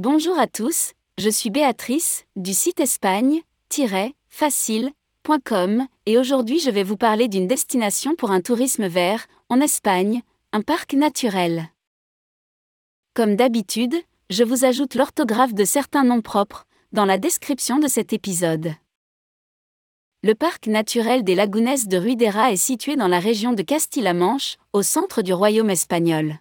Bonjour à tous, je suis Béatrice, du site espagne-facile.com, et aujourd'hui je vais vous parler d'une destination pour un tourisme vert, en Espagne, un parc naturel. Comme d'habitude, je vous ajoute l'orthographe de certains noms propres, dans la description de cet épisode. Le parc naturel des Lagunes de Ruidera est situé dans la région de Castille-la-Manche, au centre du royaume espagnol.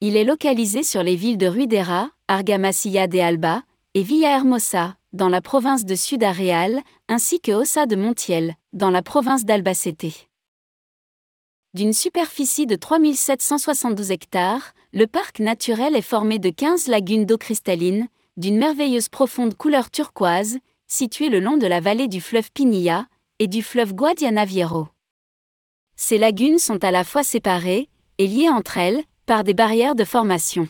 Il est localisé sur les villes de Ruidera, Argamasilla de Alba et Villahermosa, dans la province de Ciudad Real, ainsi que Ossa de Montiel, dans la province d'Albacete. D'une superficie de 3772 hectares, le parc naturel est formé de 15 lagunes d'eau cristalline, d'une merveilleuse profonde couleur turquoise, situées le long de la vallée du fleuve Pinilla et du fleuve Guadiana-Viero. Ces lagunes sont à la fois séparées et liées entre elles par des barrières de formation.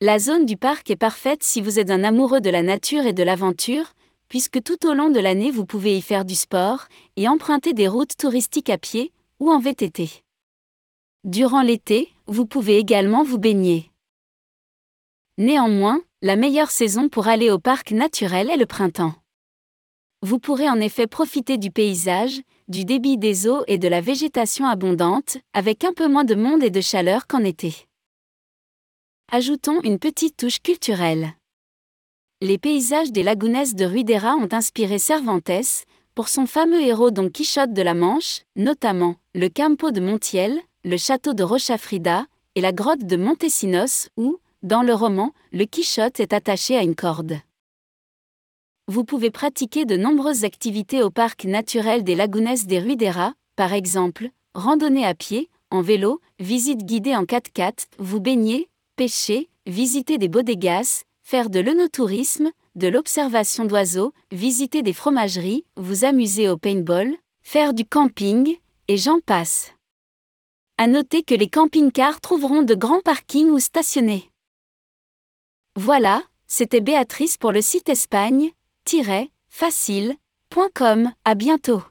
La zone du parc est parfaite si vous êtes un amoureux de la nature et de l'aventure, puisque tout au long de l'année vous pouvez y faire du sport et emprunter des routes touristiques à pied ou en VTT. Durant l'été, vous pouvez également vous baigner. Néanmoins, la meilleure saison pour aller au parc naturel est le printemps. Vous pourrez en effet profiter du paysage, du débit des eaux et de la végétation abondante, avec un peu moins de monde et de chaleur qu'en été. Ajoutons une petite touche culturelle. Les paysages des lagunes de Ruidera ont inspiré Cervantes, pour son fameux héros Don Quichotte de la Manche, notamment le Campo de Montiel, le château de Rochafrida et la grotte de Montesinos où, dans le roman, le Quichotte est attaché à une corde vous pouvez pratiquer de nombreuses activités au parc naturel des Lagunes des Ruidera, par exemple, randonnée à pied, en vélo, visite guidée en 4x4, vous baigner, pêcher, visiter des bodegas, faire de l'œnotourisme, de l'observation d'oiseaux, visiter des fromageries, vous amuser au paintball, faire du camping, et j'en passe. À noter que les camping-cars trouveront de grands parkings où stationner. Voilà, c'était Béatrice pour le site Espagne, facile.com. À bientôt.